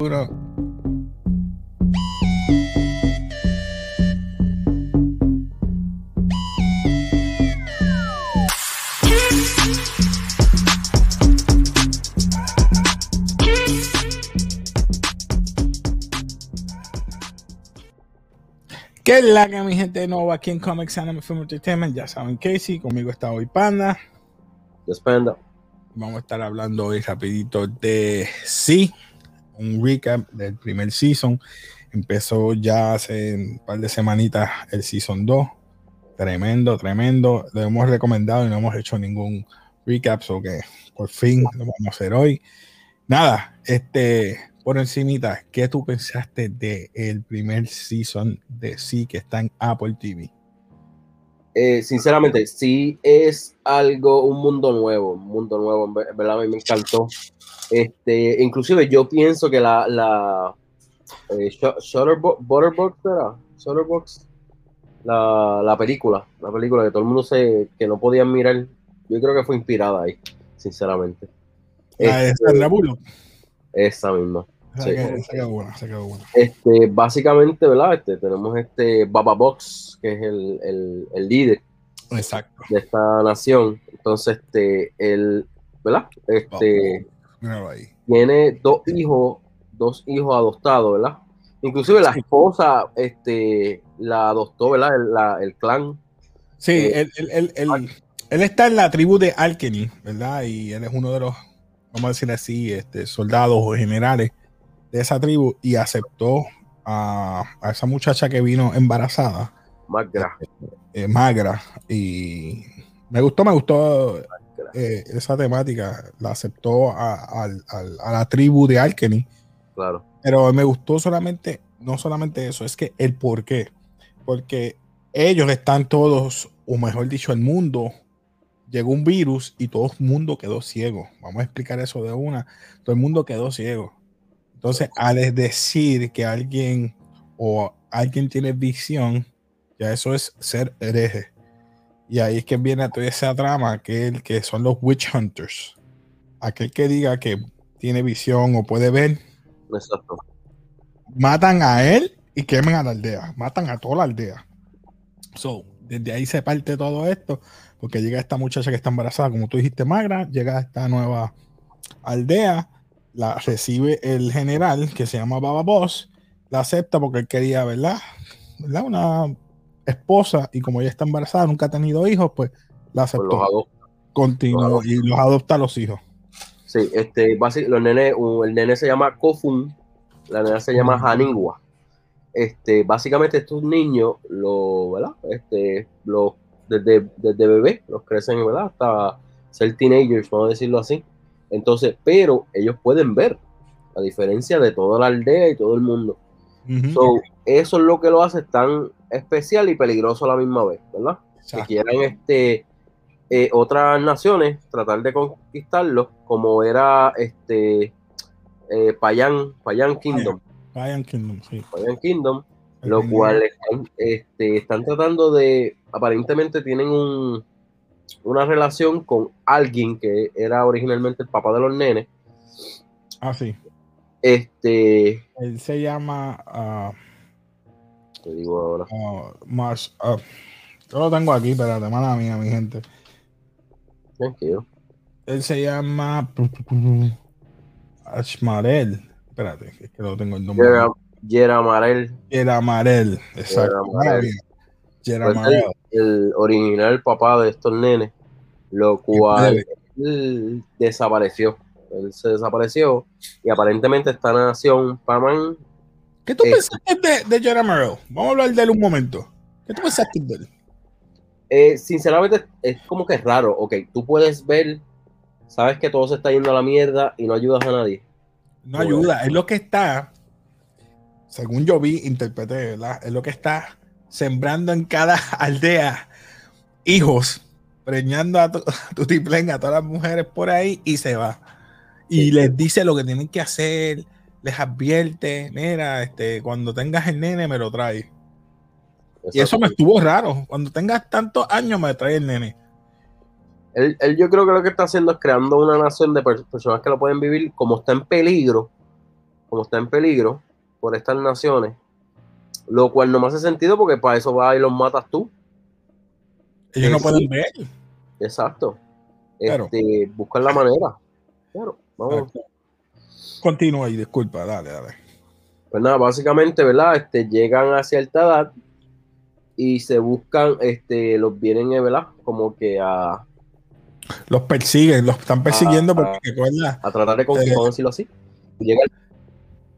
Uno. ¿Qué es la que mi gente de nuevo aquí en Comics Anime Film Entertainment? Ya saben Casey, conmigo está hoy Panda. Despenda. Vamos a estar hablando hoy rapidito de sí, un recap del primer season. Empezó ya hace un par de semanitas el season 2. Tremendo, tremendo. Lo hemos recomendado y no hemos hecho ningún recap, so que por fin lo vamos a hacer hoy. Nada, este, por encimita, ¿qué tú pensaste del el primer season de sí que está en Apple TV? Eh, sinceramente, sí es algo, un mundo nuevo, un mundo nuevo, en verdad a mí me encantó. Este, inclusive yo pienso que la, la eh, Shu- Shutterbo- Butterbox era, Shutterbox, la, la película, la película que todo el mundo se, que no podían mirar, yo creo que fue inspirada ahí, sinceramente. La de Este, Sandra Bullock. esa misma. Esa sí. que- esa quedó buena, esa quedó buena. Este, básicamente, ¿verdad? Este, tenemos este Baba Box, que es el, el, el líder Exacto. de esta nación. Entonces, este, él, ¿verdad? Este, Míralo ahí. tiene dos hijos, dos hijos adoptados, ¿verdad? Inclusive la esposa, este, la adoptó, ¿verdad? El, la- el clan. Sí, Eh, él, él- él- él- está en la tribu de Alkeny, ¿verdad? Y él es uno de los, vamos a decir así, este, soldados o generales de esa tribu y aceptó a, a esa muchacha que vino embarazada, grande. eh, magra. Y me gustó, me gustó eh, esa temática. La aceptó a, la tribu de Alkeny. Claro. Pero me gustó solamente, no solamente eso, es que el por qué. Porque ellos están todos, o mejor dicho, el mundo, llegó un virus y todo el mundo quedó ciego. Vamos a explicar eso de una. Todo el mundo quedó ciego. Entonces, al decir que alguien o alguien tiene visión, ya eso es ser hereje. Y ahí es que viene toda esa trama, que, el, que son los witch hunters. Aquel que diga que tiene visión o puede ver, Exacto. matan a él y queman a la aldea. Matan a toda la aldea. So, desde ahí se parte todo esto, porque llega esta muchacha que está embarazada, como tú dijiste, Magra, llega a esta nueva aldea, la recibe el general que se llama Baba Boss, la acepta porque él quería, ¿verdad? ¿verdad? Una esposa y como ella está embarazada, nunca ha tenido hijos, pues la Pues aceptó. Continuó y los adopta a los hijos. Sí, este, basi- los nenes, el nene se llama Kofun, la nena se llama Ujú. Haningwa. Este, básicamente estos niños, lo, ¿verdad? Este, los, desde, desde bebé, los crecen, ¿verdad? Hasta ser teenagers, vamos a decirlo así. Entonces, pero ellos pueden ver, a diferencia de toda la aldea y todo el mundo. Ujú. So, eso es lo que lo hace tan especial y peligroso a la misma vez, ¿verdad? que quieran este eh, otras naciones tratar de conquistarlos como era este eh, Payan, Payan Kingdom, Lion Kingdom, sí. Payan Kingdom, El lo cual están, este, están tratando de, aparentemente tienen un, una relación con alguien que era originalmente el papá de los nenes, Ah, sí. este, Él se llama ah, te digo ahora, ah, Mars. ah, yo lo tengo aquí, espérate, mala mía, mi gente. tranquilo, Él se llama Ashmarel. Espérate, es que lo tengo el nombre. Yera, Yera Marel, Yeramarel. Exacto. Yeramarel. Pues, Yeramarel. el, el original papá de estos nenes, lo cual él desapareció. Él se desapareció y aparentemente esta nación, Paman, ¿Qué tú eh, pensaste de, de Yeramarel? Vamos a hablar de él un momento. ¿Qué tú pensaste de él? eh, sinceramente es como que es raro. Ok, tú puedes ver, sabes que todo se está yendo a la mierda y no ayudas a nadie. No ayuda. Es lo que está, según yo vi, interpreté, ¿verdad? Es lo que está sembrando en cada aldea hijos, preñando a tu, a tu tiplén, a todas las mujeres por ahí y se va. Y Sí. les dice lo que tienen que hacer, les advierte, mira, este, cuando tengas el nene me lo traes. Y eso me estuvo raro. Cuando tengas tantos años me trae el nene. Él, él yo creo que lo que está haciendo es creando una nación de per- personas que lo pueden vivir como está en peligro. como está en peligro por estas naciones, lo cual no me hace sentido porque para eso vas y los matas tú. Ellos no pueden ver. Exacto. Este, buscan la manera. Claro, vamos. Continúa y disculpa, dale, dale. Pues nada, básicamente, ¿verdad? Este, llegan a cierta edad y se buscan, este, los vienen, ¿verdad? Como que a... Los persiguen, los están persiguiendo porque, A tratar de conseguir, eh, decirlo así.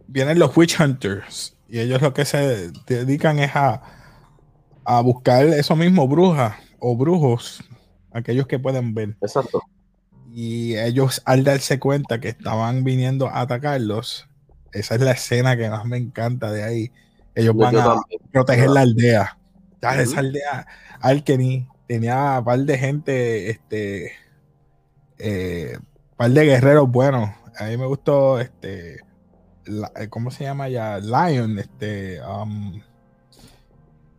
Vienen los witch hunters y ellos lo que se dedican es a, a buscar eso mismo, brujas o brujos, aquellos que pueden ver. Exacto. Y ellos al darse cuenta que estaban viniendo a atacarlos, esa es la escena que más me encanta de ahí. Ellos van a proteger la aldea. Ya, esa aldea, Alkeny tenía un par de gente, este, eh, par de guerreros buenos. A mí me gustó, este, eh, ¿cómo se llama ya? Lion, este, um,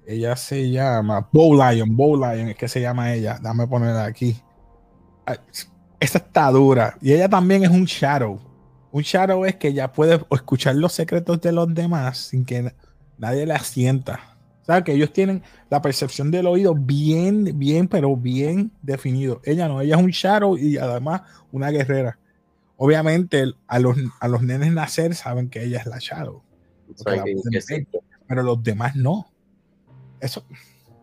ella se llama Bow Lion, Bow Lion es que se llama ella. Dame ponerla aquí. Ah, esta está dura. Y ella también es un Shadow. Un Shadow es que ella puede escuchar los secretos de los demás sin que nadie la sienta. O sea, que ellos tienen la percepción del oído bien, bien, pero bien definido. Ella no, ella es un Shadow y además una guerrera. Obviamente, a los, a los nenes nacer saben que ella es la Shadow. pero los demás no. Eso,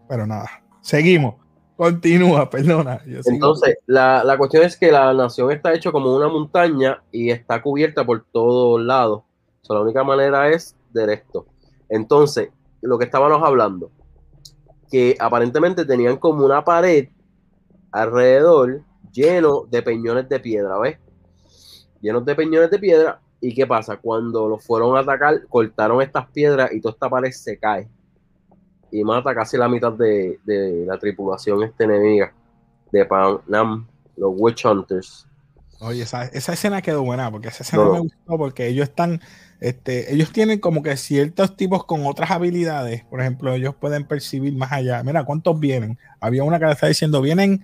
pero nada. Seguimos. Continúa, perdona. Entonces, la, la, cuestión es que la nación está hecha como una montaña y está cubierta por todos lados. la única manera es de esto. Entonces, lo que estábamos hablando, que aparentemente tenían como una pared alrededor lleno de peñones de piedra, ¿ves? Llenos de peñones de piedra. ¿Y qué pasa? Cuando los fueron a atacar, cortaron estas piedras y toda esta pared se cae y mata casi la mitad de, la tripulación este enemiga de Panam, los Witch Hunters. Oye, esa, escena quedó buena, porque esa escena me gustó, porque ellos están, este, ellos tienen como que ciertos tipos con otras habilidades, por ejemplo, ellos pueden percibir más allá. Mira, ¿cuántos vienen? Había una que le está diciendo, vienen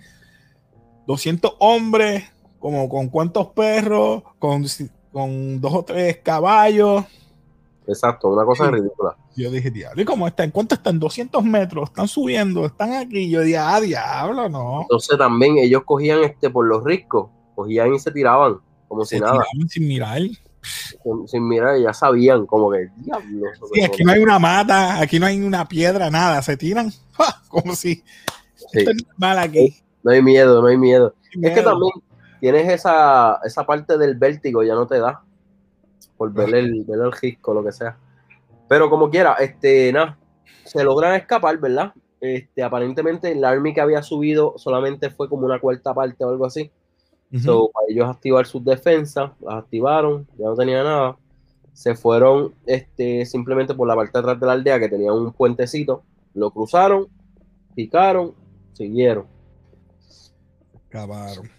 200 hombres, como con cuántos perros, con, con dos o tres caballos. Exacto, una cosa ridícula. Yo dije, diablo, ¿y cómo están? ¿Cuánto están? 200 metros, están subiendo, están aquí. Yo dije, ah, diablo, no. Entonces también ellos cogían este por los ricos, cogían y se tiraban, como si nada. Sin mirar. Sin, mirar, ya sabían, como que, diablo. Sí, aquí no hay una mata, aquí no hay una piedra, nada, se tiran, como si. Esto es mal aquí. No hay miedo, no hay miedo. Es que también tienes esa, esa parte del vértigo, ya no te da por ver el, ver el risco, lo que sea. Pero como quiera, este, nada, se logran escapar, ¿verdad? Este, aparentemente el army que había subido solamente fue como una cuarta parte o algo así. so, para ellos activar sus defensas, las activaron, ya no tenía nada. Se fueron este, simplemente por la parte de atrás de la aldea que tenía un puentecito, lo cruzaron, picaron, siguieron. Acabaron.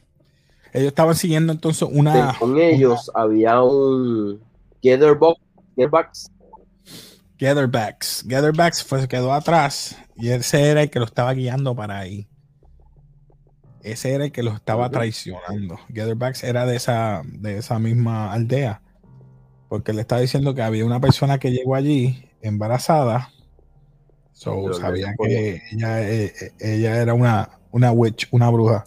Ellos estaban siguiendo entonces una. con ellos había un Gatherbox. Gatherbacks. Gatherbacks fue, quedó atrás y ese era el que lo estaba guiando para ahí. Ese era el que lo estaba traicionando. Gatherbacks era de esa, de esa misma aldea. Porque le estaba diciendo que había una persona que llegó allí embarazada. So, sabían que ella, eh, eh, ella, era una, una witch, una bruja.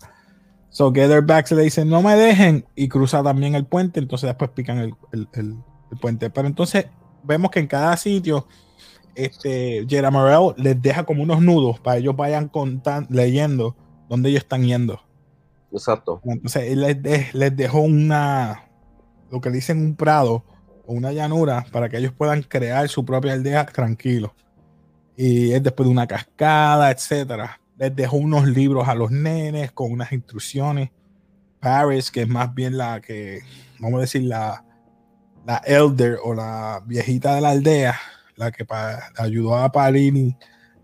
So Gatherbacks le dicen, no me dejen, y cruza también el puente, entonces después pican el, puente. Pero entonces vemos que en cada sitio, este, Morel les deja como unos nudos para ellos vayan contando, leyendo dónde ellos están yendo. Exacto. Entonces él les, les dejó una, lo que dicen un prado o una llanura para que ellos puedan crear su propia aldea tranquilo. Y es después de una cascada, etcétera les dejó unos libros a los nenes con unas instrucciones. Paris, que es más bien la que, vamos a decir, la, la elder o la viejita de la aldea, la que ayudó a parir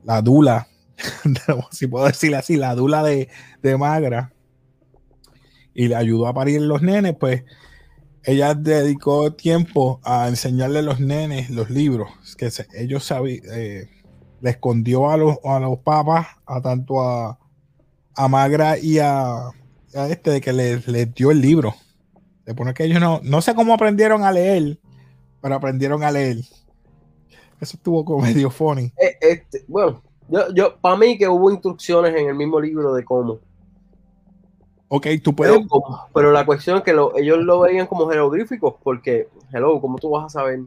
la dula, si puedo decir así, la dula de, de Magra, y le ayudó a parir los nenes, pues ella dedicó tiempo a enseñarle a los nenes los libros, que ellos sabían, eh, le escondió a los, a los papas, a tanto a, a Magra y a, este, de que les, dio el libro. De poner que ellos no, no sé cómo aprendieron a leer, pero aprendieron a leer. Eso estuvo como medio funny. Eh, este, bueno, yo, yo para mí que hubo instrucciones en el mismo libro de cómo. Ok, tú puedes. Pero, la cuestión es que lo- ellos lo veían como jeroglíficos, porque, hello, ¿cómo tú vas a saber?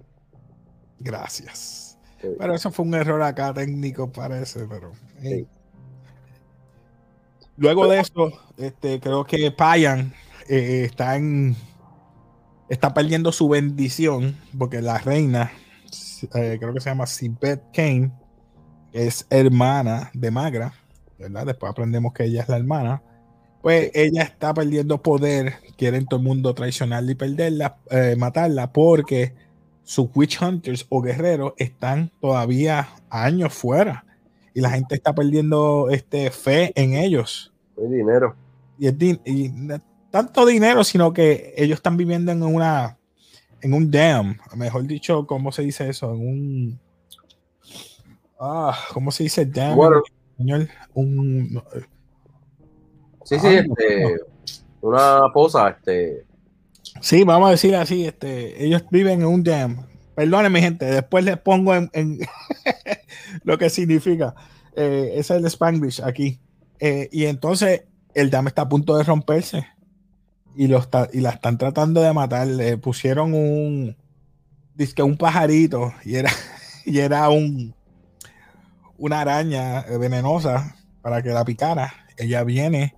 Gracias. Sí. Pero eso fue un error acá técnico, parece, pero. hey. Sí. Luego de eso, este, creo que Payan eh, está en. Está perdiendo su bendición, porque la reina, eh, creo que se llama Sibeth Kane, es hermana de Magra, ¿verdad? Después aprendemos que ella es la hermana. Pues ella está perdiendo poder, quieren todo el mundo traicionarla y perderla, eh, matarla, porque sus witch hunters o guerreros están todavía años fuera y la gente está perdiendo este fe en ellos. Hay dinero. Y, es din- y tanto dinero, sino que ellos están viviendo en una en un dam, mejor dicho, ¿cómo se dice eso? En un ah, ¿cómo se dice dam? en Bueno. español? Un Sí, sí, este, una posa, este, Sí, vamos a decir así, este, ellos viven en un dam. Perdonen, mi gente, después les pongo en, en lo que significa. Eh, ese es el Spanglish aquí. Eh, y entonces el dam está a punto de romperse. Y, lo está- y la están tratando de matar. Le pusieron un, dizque un pajarito y era, y era un, una araña venenosa para que la picara. Ella viene,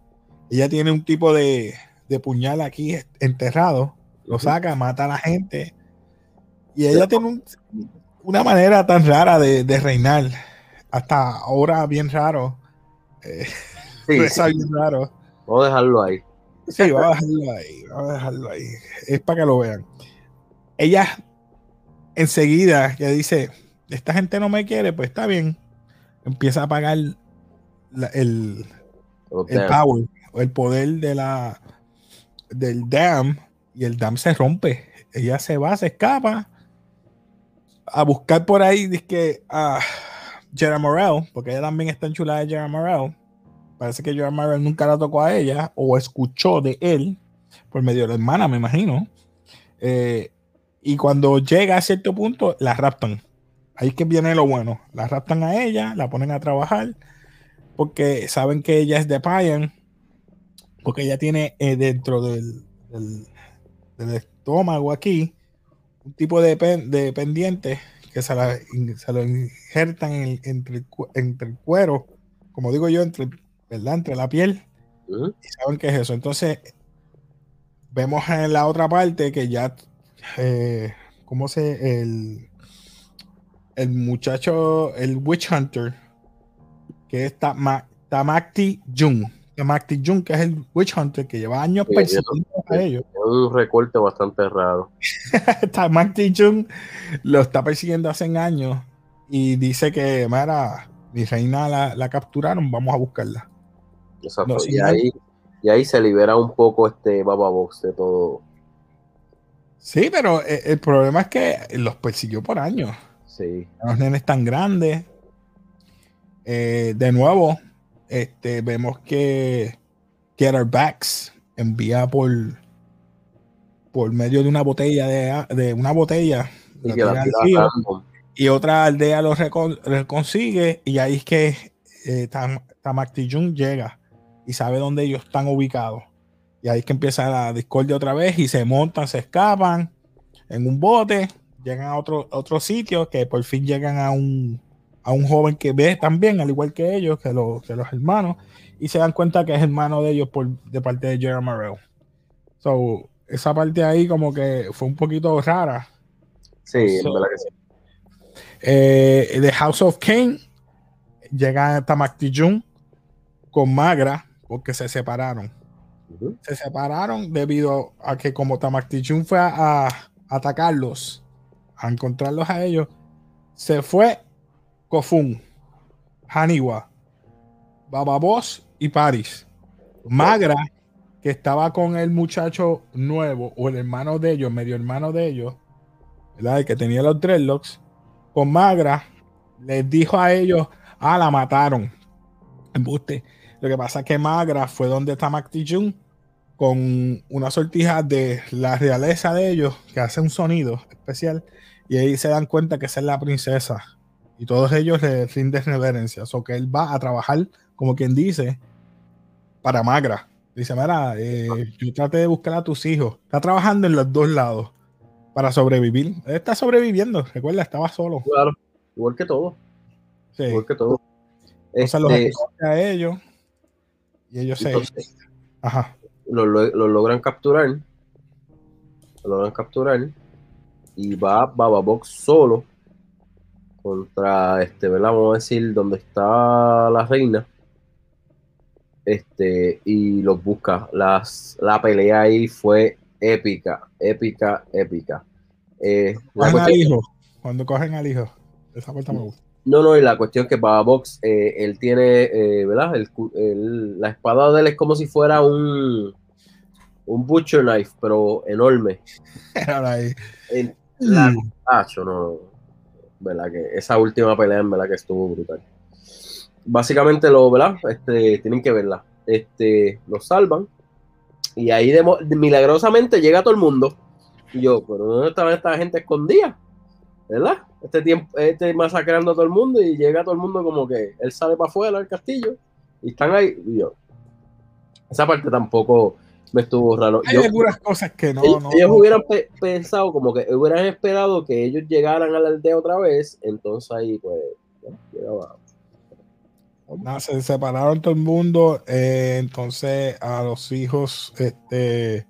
ella tiene un tipo de, de puñal aquí enterrado, lo saca, mata a la gente. Y ella tiene un- una manera tan rara de, de reinar. Hasta ahora bien raro. Eh, sí, sí, bien raro. vamos a dejarlo ahí. Sí, vamos a dejarlo ahí. Vamos a dejarlo ahí. Es para que lo vean. Ella enseguida ya dice, esta gente no me quiere, pues está bien. Empieza a pagar la- el, el power o el poder de la del dam y el dam se rompe. Ella se va, se escapa a buscar por ahí que a Jera Morel, porque ella también está enchulada de Jera Morel. Parece que Jera Morel nunca la tocó a ella o escuchó de él por medio de la hermana, me imagino. Eh, y cuando llega a cierto punto, la raptan. Ahí es que viene lo bueno. La raptan a ella, la ponen a trabajar porque saben que ella es de Payan, porque ella tiene eh, dentro del, del- estómago aquí un tipo de, pen- pendiente que se, lo injertan entre, entre el cuero, como digo yo, entre, ¿verdad? entre la piel, y saben qué es eso. Entonces, vemos en la otra parte que ya, eh, ¿cómo se? El, el muchacho, el Witch Hunter, que es Tama- Tamakti Jung. Tamakti Jung, que es el Witch Hunter que lleva años Sí, persiguiendo a ellos. Un recorte bastante raro. Tamakti Jung lo está persiguiendo hace años y dice que, mira, mi reina la, la capturaron, vamos a buscarla. Exacto. No, sí, y, ahí, y ahí se libera un poco este Baba Box de todo. Sí, pero eh, el problema es que los persiguió por años. Sí. los nenes tan grandes. Eh, de nuevo, este, vemos que Get Our Backs envía por por medio de una botella de, de una botella Y la tira y otra aldea lo recon- consigue y ahí es que eh, Tam- Tamakti-Jung llega y sabe dónde ellos están ubicados y ahí es que empieza la discordia otra vez y se montan, se escapan en un bote, llegan a otro, otro sitio que por fin llegan a un, a un joven que ve también, al igual que ellos, que, los- que los hermanos, y se dan cuenta que es hermano de ellos por, de parte de Jeremy Morel. So, esa parte ahí como que fue un poquito rara. Sí, So- verdad que sí. Eh, The House of Kane llega a Tamakti Jung con Magra porque se separaron. Se separaron debido a que como Tamakti Jung fue a, a atacarlos, a encontrarlos a ellos, se fue Kofun, Haniwa, Bababos y Paris. Magra, que estaba con el muchacho nuevo o el hermano de ellos, medio hermano de ellos, ¿verdad? El que tenía los dreadlocks, con Magra, les dijo a ellos, ah, la mataron. Embuste. Lo que pasa es que Magra fue donde está Jung con una sortija de la realeza de ellos que hace un sonido especial y ahí se dan cuenta que esa es la princesa y todos ellos le rinden reverencia. O que él va a trabajar, como quien dice, para Magra. Dice, mira, eh, yo traté de buscar a tus hijos. Está trabajando en los dos lados para sobrevivir. Él está sobreviviendo, recuerda, estaba solo. Claro, igual que todo. Sí. Igual que todo. Entonces los Este, escoge a ellos y ellos se... Ajá. lo, lo- lo logran capturar. Lo logran capturar. Y va Baba Box solo contra este, ¿verdad? Vamos a decir, donde está la reina. Este, y los busca. Las, la pelea ahí fue épica, épica, épica. Eh, la Cogen al cuestión- hijo. Cuando cogen al hijo. Esa parte me gusta. No, no, y la cuestión es que Baba Box, eh, él tiene, eh, ¿verdad? El la espada de él es como si fuera un, un butcher knife, pero enorme. El, la. Acho, no, ¿verdad? Que esa última pelea, en verdad, que estuvo brutal. Básicamente, lo, ¿verdad? Este, tienen que verla. Este, lo salvan. Y ahí, de, milagrosamente, llega todo el mundo. Y yo, pero ¿dónde estaba esta gente escondida? ¿Verdad? Este tiempo, este masacrando a todo el mundo y llega todo el mundo como que él sale para afuera del castillo y están ahí. Y yo, esa parte tampoco me estuvo raro. Hay Yo- algunas cosas que no, ellos, no, ellos no. hubieran pe- pensado como que hubieran esperado que ellos llegaran a la aldea otra vez, entonces ahí pues llegaba. Nada, se separaron todo el mundo. eh, entonces a los hijos, este,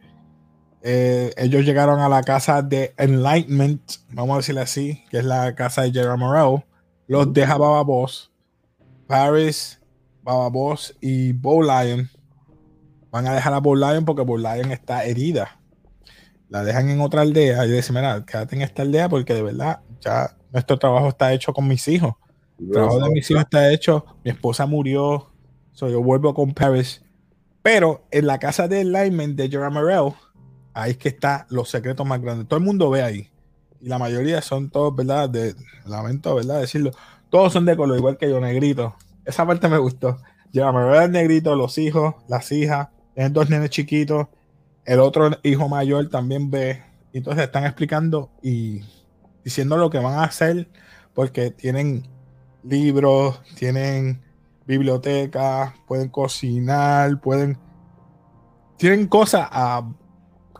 eh, ellos llegaron a la casa de Enlightenment, vamos a decirle así, que es la casa de Gerard Morel. Los deja Baba Boss, Paris, Baba Boss y Bow Lion. Van a dejar a Bow Lion porque Bow Lion está herida. La dejan en otra aldea y dicen, mira, quédate en esta aldea porque de verdad ya nuestro trabajo está hecho con mis hijos. El trabajo de mis hijos está hecho. Mi esposa murió. So yo vuelvo con Paris. Pero en la casa de Lyman de Gerard Morel, ahí es que están los secretos más grandes. Todo el mundo ve ahí. Y la mayoría son todos, ¿verdad? De, lamento, ¿verdad? Decirlo. Todos son de color, igual que yo, negrito. Esa parte me gustó. Gerard Morel es negrito, los hijos, las hijas, tienen dos nenes chiquitos. El otro hijo mayor también ve. Entonces están explicando y diciendo lo que van a hacer porque tienen libros, tienen biblioteca, pueden cocinar, pueden. Tienen cosas ah,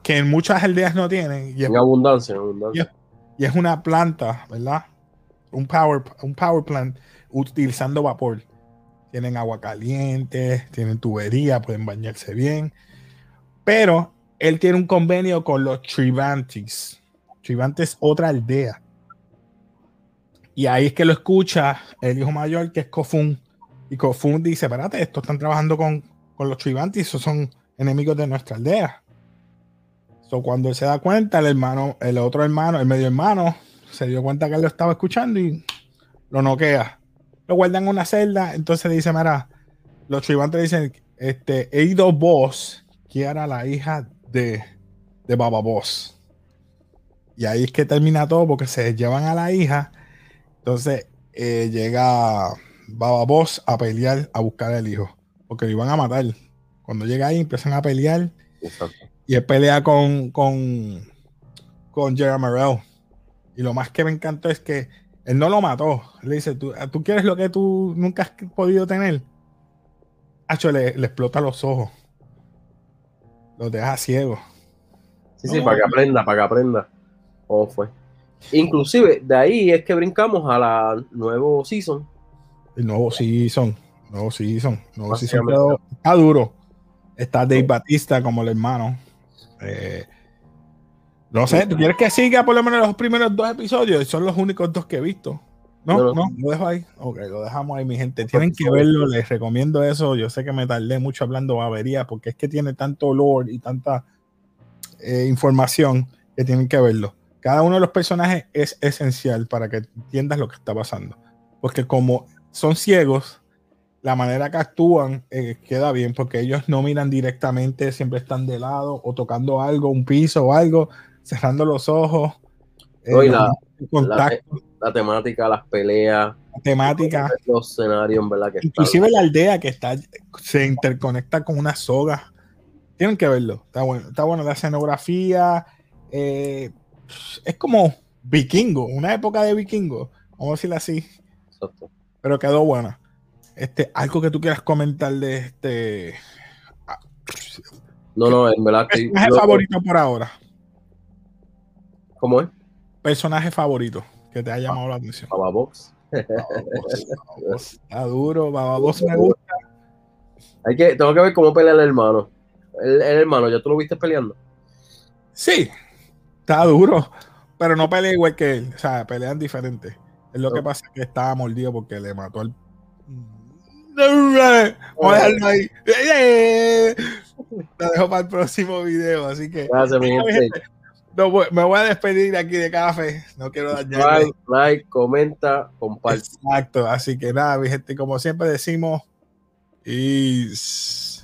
que en muchas aldeas no tienen. Y es, En abundancia, en abundancia. y es una planta, ¿verdad? Un power, un power plant utilizando vapor. Tienen agua caliente, tienen tubería, pueden bañarse bien. Pero él tiene un convenio con los Trivantis. Trivantes es otra aldea. Y ahí es que lo escucha el hijo mayor, que es Kofun. Y Kofun dice, espérate, estos están trabajando con, con los Trivantis, esos son enemigos de nuestra aldea. So, cuando él se da cuenta, el hermano, el otro hermano, el medio hermano, se dio cuenta que él lo estaba escuchando y lo noquea. Lo guardan en una celda, entonces dice, mira, los Trivantes dicen, este, Eido Boss, que era la hija de, de Baba Boss. Y ahí es que termina todo porque se llevan a la hija. Entonces eh, llega Baba Boss a pelear, a buscar al hijo. Porque lo iban a matar. Cuando llega ahí empiezan a pelear. Exacto. Y él pelea con, con, con Gerard Morel. Y lo más que me encantó es que él no lo mató. Le dice, ¿tú, tú quieres lo que tú nunca has podido tener? Hacho, le, le explota los ojos. Los deja ciego. Sí, sí, para que aprenda, para que aprenda cómo fue. Inclusive, de ahí es que brincamos a la nuevo season. El nuevo season. Nuevo season. Nuevo season está duro. Está Dave Batista como el hermano. Eh, no sé, ¿tú quieres que siga por lo menos los primeros dos episodios? Son los únicos dos que he visto. No, No, no, no. lo dejo ahí. Ok, lo dejamos ahí, mi gente. Tienen que verlo, les recomiendo eso. Yo sé que me tardé mucho hablando babería porque es que tiene tanto lore y tanta eh, información que tienen que verlo. Cada uno de los personajes es esencial para que entiendas lo que está pasando. Porque como son ciegos, la manera que actúan eh, queda bien porque ellos no miran directamente, siempre están de lado o tocando algo, un piso o algo, cerrando los ojos. eh, No, y la- contacto, La temática, las peleas, temática. los escenarios, en verdad que están- Inclusive la aldea que está se interconecta con una soga Tienen que verlo. Está bueno. Está bueno la escenografía. eh, es como vikingo, una época de vikingo. Vamos a decirlo así. Exacto. Pero quedó buena. Este, algo que tú quieras comentar de este No, no, en verdad personaje yo- favorito por ahora. ¿Cómo es? Personaje favorito que te ha llamado la atención. Baba Box. Está duro, Bababos me gusta. Hay que, tengo que ver cómo pelea el hermano. El, el hermano, ¿ya tú lo viste peleando? Sí, está duro, pero no pelea igual que él. O sea, pelean diferente. Es lo que pasa que estaba mordido porque le mató al. Vamos a dejarlo ahí. Lo dejo para el próximo video, así que Gracias, mi gente. no me voy a despedir de aquí de café. No quiero dañarle. Like, like, comenta, comparte. Exacto, así que nada, mi gente, como siempre decimos, is.